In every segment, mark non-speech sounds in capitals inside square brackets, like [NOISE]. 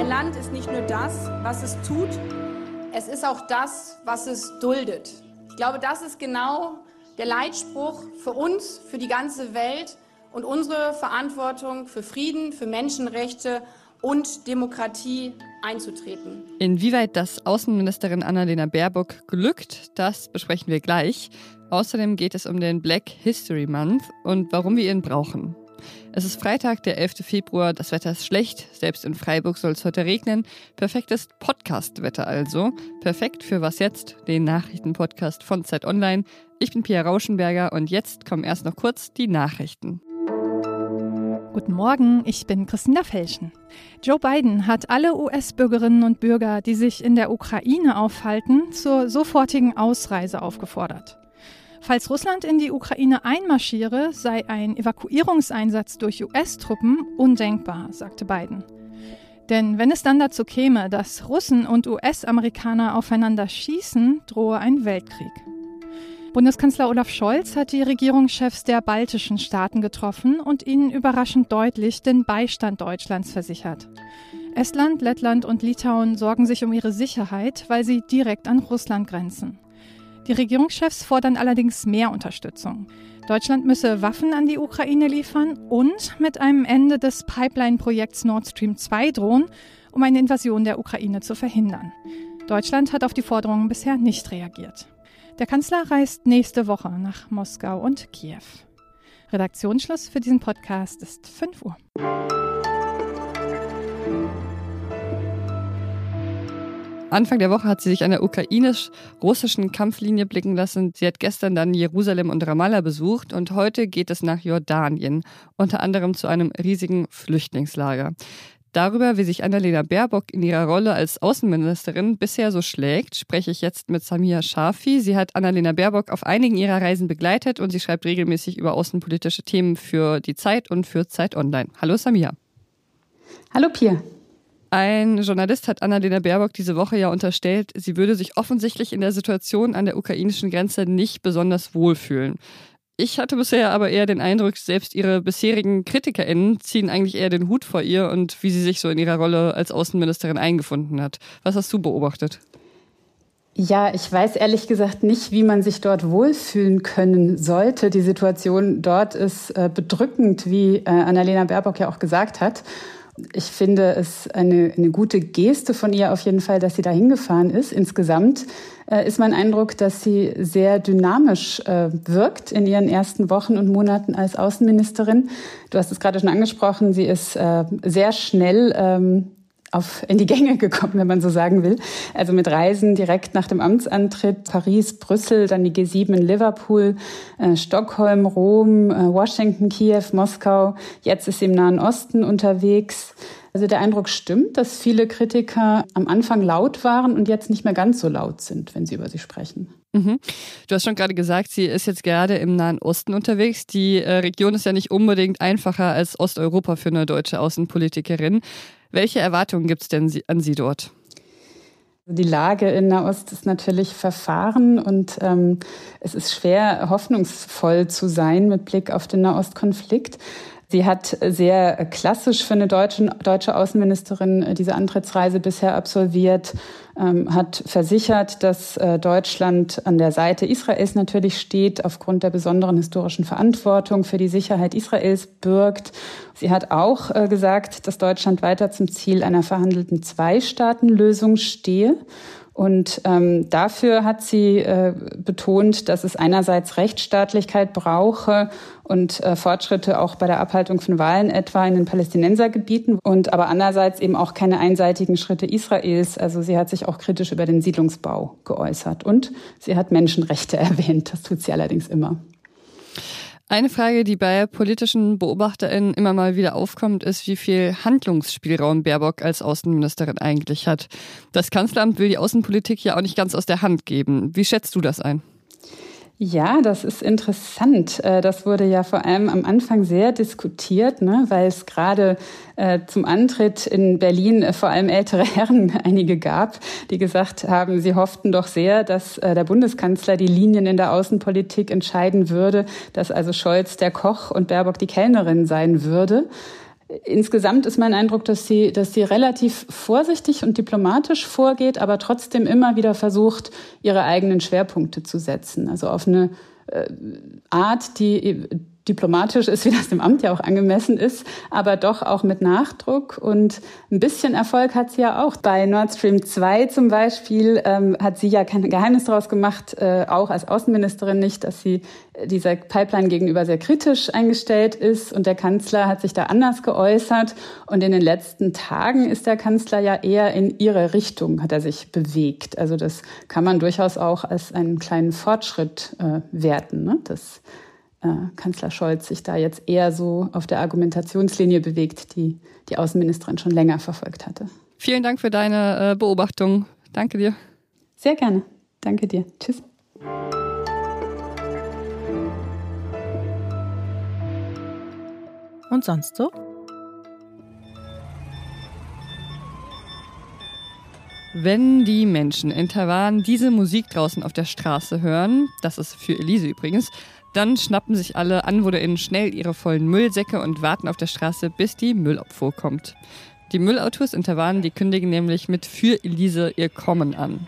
Ein Land ist nicht nur das, was es tut, es ist auch das, was es duldet. Ich glaube, das ist genau der Leitspruch für uns, für die ganze Welt und unsere Verantwortung für Frieden, für Menschenrechte und Demokratie einzutreten. Inwieweit das Außenministerin Annalena Baerbock glückt, das besprechen wir gleich. Außerdem geht es um den Black History Month und warum wir ihn brauchen. Es ist Freitag, der 11. Februar. Das Wetter ist schlecht. Selbst in Freiburg soll es heute regnen. Perfektes Podcast-Wetter also. Perfekt für was jetzt? Den Nachrichtenpodcast von Zeit Online. Ich bin Pia Rauschenberger und jetzt kommen erst noch kurz die Nachrichten. Guten Morgen, ich bin Christina Felschen. Joe Biden hat alle US-Bürgerinnen und Bürger, die sich in der Ukraine aufhalten, zur sofortigen Ausreise aufgefordert. Falls Russland in die Ukraine einmarschiere, sei ein Evakuierungseinsatz durch US-Truppen undenkbar, sagte Biden. Denn wenn es dann dazu käme, dass Russen und US-Amerikaner aufeinander schießen, drohe ein Weltkrieg. Bundeskanzler Olaf Scholz hat die Regierungschefs der baltischen Staaten getroffen und ihnen überraschend deutlich den Beistand Deutschlands versichert. Estland, Lettland und Litauen sorgen sich um ihre Sicherheit, weil sie direkt an Russland grenzen. Die Regierungschefs fordern allerdings mehr Unterstützung. Deutschland müsse Waffen an die Ukraine liefern und mit einem Ende des Pipeline-Projekts Nord Stream 2 drohen, um eine Invasion der Ukraine zu verhindern. Deutschland hat auf die Forderungen bisher nicht reagiert. Der Kanzler reist nächste Woche nach Moskau und Kiew. Redaktionsschluss für diesen Podcast ist 5 Uhr. Anfang der Woche hat sie sich an der ukrainisch-russischen Kampflinie blicken lassen. Sie hat gestern dann Jerusalem und Ramallah besucht und heute geht es nach Jordanien, unter anderem zu einem riesigen Flüchtlingslager. Darüber, wie sich Annalena Baerbock in ihrer Rolle als Außenministerin bisher so schlägt, spreche ich jetzt mit Samia Shafi. Sie hat Annalena Baerbock auf einigen ihrer Reisen begleitet und sie schreibt regelmäßig über außenpolitische Themen für die Zeit und für Zeit Online. Hallo Samia. Hallo Pia. Ein Journalist hat Annalena Baerbock diese Woche ja unterstellt, sie würde sich offensichtlich in der Situation an der ukrainischen Grenze nicht besonders wohlfühlen. Ich hatte bisher aber eher den Eindruck, selbst ihre bisherigen KritikerInnen ziehen eigentlich eher den Hut vor ihr und wie sie sich so in ihrer Rolle als Außenministerin eingefunden hat. Was hast du beobachtet? Ja, ich weiß ehrlich gesagt nicht, wie man sich dort wohlfühlen können sollte. Die Situation dort ist äh, bedrückend, wie äh, Annalena Baerbock ja auch gesagt hat ich finde es eine, eine gute Geste von ihr auf jeden Fall, dass sie da hingefahren ist. Insgesamt äh, ist mein Eindruck, dass sie sehr dynamisch äh, wirkt in ihren ersten Wochen und Monaten als Außenministerin. Du hast es gerade schon angesprochen, sie ist äh, sehr schnell ähm, auf, in die Gänge gekommen, wenn man so sagen will. Also mit Reisen direkt nach dem Amtsantritt, Paris, Brüssel, dann die G7 in Liverpool, äh, Stockholm, Rom, äh, Washington, Kiew, Moskau. Jetzt ist sie im Nahen Osten unterwegs. Also der Eindruck stimmt, dass viele Kritiker am Anfang laut waren und jetzt nicht mehr ganz so laut sind, wenn sie über sie sprechen. Mhm. Du hast schon gerade gesagt, sie ist jetzt gerade im Nahen Osten unterwegs. Die äh, Region ist ja nicht unbedingt einfacher als Osteuropa für eine deutsche Außenpolitikerin. Welche Erwartungen gibt es denn an Sie dort? Die Lage in Nahost ist natürlich verfahren und ähm, es ist schwer, hoffnungsvoll zu sein mit Blick auf den Nahostkonflikt. Sie hat sehr klassisch für eine deutsche, deutsche Außenministerin äh, diese Antrittsreise bisher absolviert, ähm, hat versichert, dass äh, Deutschland an der Seite Israels natürlich steht, aufgrund der besonderen historischen Verantwortung für die Sicherheit Israels birgt. Sie hat auch äh, gesagt, dass Deutschland weiter zum Ziel einer verhandelten Zwei-Staaten-Lösung stehe. Und ähm, dafür hat sie äh, betont, dass es einerseits Rechtsstaatlichkeit brauche und äh, Fortschritte auch bei der Abhaltung von Wahlen etwa in den Palästinensergebieten und aber andererseits eben auch keine einseitigen Schritte Israels. Also sie hat sich auch kritisch über den Siedlungsbau geäußert und sie hat Menschenrechte [LAUGHS] erwähnt. Das tut sie allerdings immer. Eine Frage, die bei politischen BeobachterInnen immer mal wieder aufkommt, ist, wie viel Handlungsspielraum Baerbock als Außenministerin eigentlich hat. Das Kanzleramt will die Außenpolitik ja auch nicht ganz aus der Hand geben. Wie schätzt du das ein? Ja, das ist interessant. Äh, das wurde ja vor allem am Anfang sehr diskutiert, ne, weil es gerade äh, zum Antritt in Berlin äh, vor allem ältere [LAUGHS] Herren einige gab, die gesagt haben, sie hofften doch sehr, dass der Bundeskanzler die Linien in der Außenpolitik entscheiden würde, dass also Scholz der Koch und Baerbock die Kellnerin sein würde. Insgesamt ist mein Eindruck, dass sie, dass sie relativ vorsichtig und diplomatisch vorgeht, aber trotzdem immer wieder versucht, ihre eigenen Schwerpunkte zu setzen. Also auf eine äh, Art, die diplomatisch ist, wie das dem Amt ja auch angemessen ist, aber doch auch mit Nachdruck. Und ein bisschen Erfolg hat sie ja auch. Bei Nord Stream 2 zum Beispiel ähm, hat sie ja kein Geheimnis daraus gemacht, äh, auch als Außenministerin nicht, dass sie dieser Pipeline gegenüber sehr kritisch eingestellt ist. Und der Kanzler hat sich da anders geäußert. Und in den letzten Tagen ist der Kanzler ja eher in ihre Richtung, hat er sich bewegt. Also das kann man durchaus auch als einen kleinen Fortschritt äh, werten. Ne? Das äh, Kanzler Scholz sich da jetzt eher so auf der Argumentationslinie bewegt, die die Außenministerin schon länger verfolgt hatte. Vielen Dank für deine äh, Beobachtung. Danke dir. Sehr gerne. Danke dir. Tschüss. Und sonst so? Wenn die Menschen in Taiwan diese Musik draußen auf der Straße hören, das ist für Elise übrigens, dann schnappen sich alle AnwohnerInnen schnell ihre vollen Müllsäcke und warten auf der Straße, bis die Müllabfuhr kommt. Die Müllautos in Taiwan, die kündigen nämlich mit für Elise ihr Kommen an.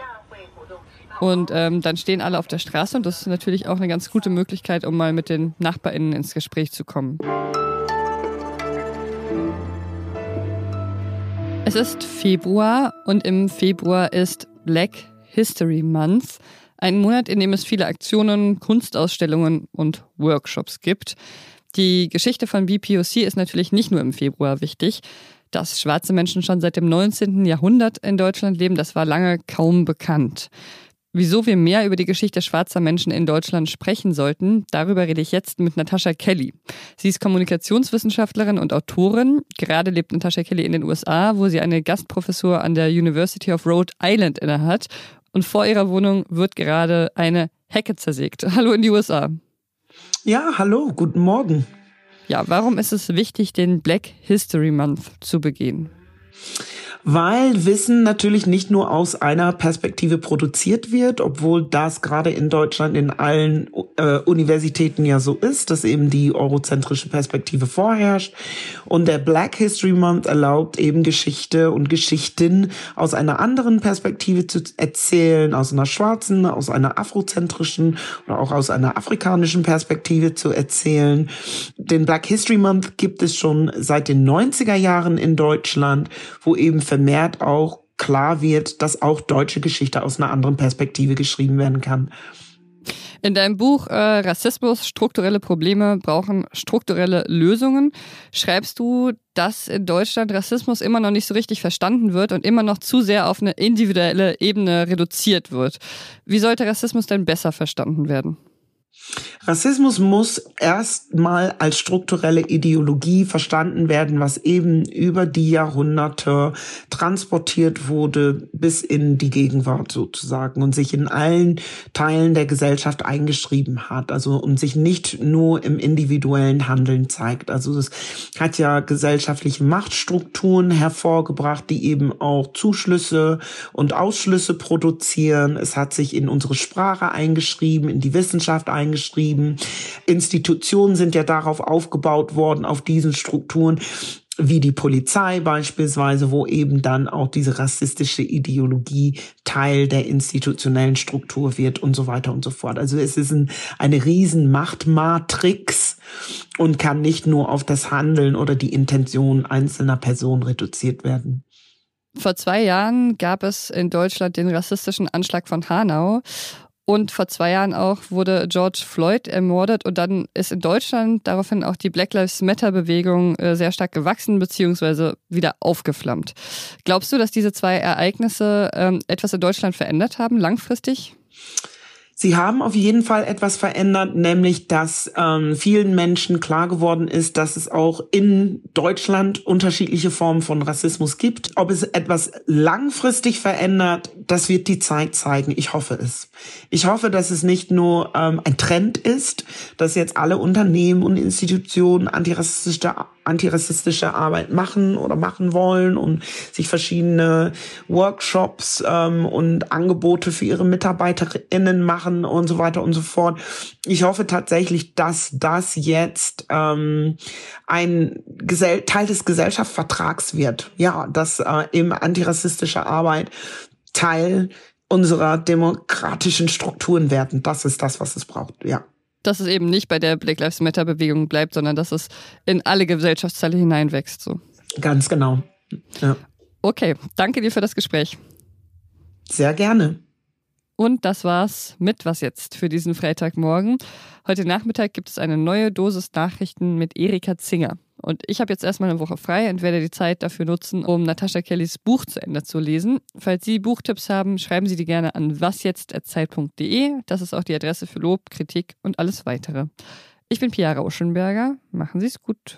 Und ähm, dann stehen alle auf der Straße und das ist natürlich auch eine ganz gute Möglichkeit, um mal mit den NachbarInnen ins Gespräch zu kommen. Es ist Februar und im Februar ist Black History Month. Ein Monat, in dem es viele Aktionen, Kunstausstellungen und Workshops gibt. Die Geschichte von BPOC ist natürlich nicht nur im Februar wichtig. Dass schwarze Menschen schon seit dem 19. Jahrhundert in Deutschland leben, das war lange kaum bekannt. Wieso wir mehr über die Geschichte schwarzer Menschen in Deutschland sprechen sollten, darüber rede ich jetzt mit Natascha Kelly. Sie ist Kommunikationswissenschaftlerin und Autorin. Gerade lebt Natascha Kelly in den USA, wo sie eine Gastprofessur an der University of Rhode Island innehat und vor ihrer Wohnung wird gerade eine Hecke zersägt. [LAUGHS] Hallo in die USA. Ja, hallo, guten Morgen. Ja, warum ist es wichtig, den Black History Month zu begehen? Weil Wissen natürlich nicht nur aus einer Perspektive produziert wird, obwohl das gerade in Deutschland in allen äh, Universitäten ja so ist, dass eben die eurozentrische Perspektive vorherrscht. Und der Black History Month erlaubt eben Geschichte und Geschichten aus einer anderen Perspektive zu erzählen, aus einer schwarzen, aus einer afrozentrischen oder auch aus einer afrikanischen Perspektive zu erzählen. Den Black History Month gibt es schon seit den 90er Jahren in Deutschland, wo eben vermehrt auch klar wird, dass auch deutsche Geschichte aus einer anderen Perspektive geschrieben werden kann. In deinem Buch äh, Rassismus, strukturelle Probleme brauchen strukturelle Lösungen schreibst du, dass in Deutschland Rassismus immer noch nicht so richtig verstanden wird und immer noch zu sehr auf eine individuelle Ebene reduziert wird. Wie sollte Rassismus denn besser verstanden werden? Rassismus muss erstmal als strukturelle Ideologie verstanden werden, was eben über die Jahrhunderte transportiert wurde bis in die Gegenwart sozusagen und sich in allen Teilen der Gesellschaft eingeschrieben hat. Also und sich nicht nur im individuellen Handeln zeigt. Also es hat ja gesellschaftliche Machtstrukturen hervorgebracht, die eben auch Zuschlüsse und Ausschlüsse produzieren. Es hat sich in unsere Sprache eingeschrieben, in die Wissenschaft eingeschrieben betrieben. Institutionen sind ja darauf aufgebaut worden, auf diesen Strukturen wie die Polizei beispielsweise, wo eben dann auch diese rassistische Ideologie Teil der institutionellen Struktur wird und so weiter und so fort. Also es ist ein, eine riesen Machtmatrix und kann nicht nur auf das Handeln oder die Intention einzelner Personen reduziert werden. Vor zwei Jahren gab es in Deutschland den rassistischen Anschlag von Hanau. Und vor zwei Jahren auch wurde George Floyd ermordet und dann ist in Deutschland daraufhin auch die Black Lives Matter-Bewegung äh, sehr stark gewachsen bzw. wieder aufgeflammt. Glaubst du, dass diese zwei Ereignisse ähm, etwas in Deutschland verändert haben, langfristig? Sie haben auf jeden Fall etwas verändert, nämlich dass ähm, vielen Menschen klar geworden ist, dass es auch in Deutschland unterschiedliche Formen von Rassismus gibt. Ob es etwas langfristig verändert, das wird die Zeit zeigen. Ich hoffe es. Ich hoffe, dass es nicht nur ähm, ein Trend ist, dass jetzt alle Unternehmen und Institutionen antirassistische antirassistische Arbeit machen oder machen wollen und sich verschiedene Workshops ähm, und Angebote für ihre MitarbeiterInnen machen und so weiter und so fort. Ich hoffe tatsächlich, dass das jetzt ähm, ein Gesell Teil des Gesellschaftsvertrags wird. Ja, dass äh, eben antirassistische Arbeit Teil unserer demokratischen Strukturen werden. Das ist das, was es braucht, ja. Dass es eben nicht bei der Black Lives Matter Bewegung bleibt, sondern dass es in alle Gesellschaftsteile hineinwächst. So. Ganz genau. Ja. Okay, danke dir für das Gespräch. Sehr gerne. Und das war's mit Was jetzt für diesen Freitagmorgen. Heute Nachmittag gibt es eine neue Dosis Nachrichten mit Erika Zinger. Und ich habe jetzt erstmal eine Woche frei und werde die Zeit dafür nutzen, um Natascha Kellys Buch zu Ende zu lesen. Falls Sie Buchtipps haben, schreiben Sie die gerne an wasjetzt.zeit.de. Das ist auch die Adresse für Lob, Kritik und alles weitere. Ich bin Piara Uschenberger. Machen Sie es gut.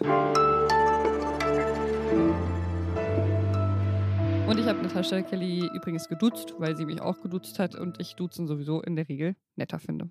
Und ich habe Natascha Kelly übrigens geduzt, weil sie mich auch geduzt hat und ich Duzen sowieso in der Regel netter finde.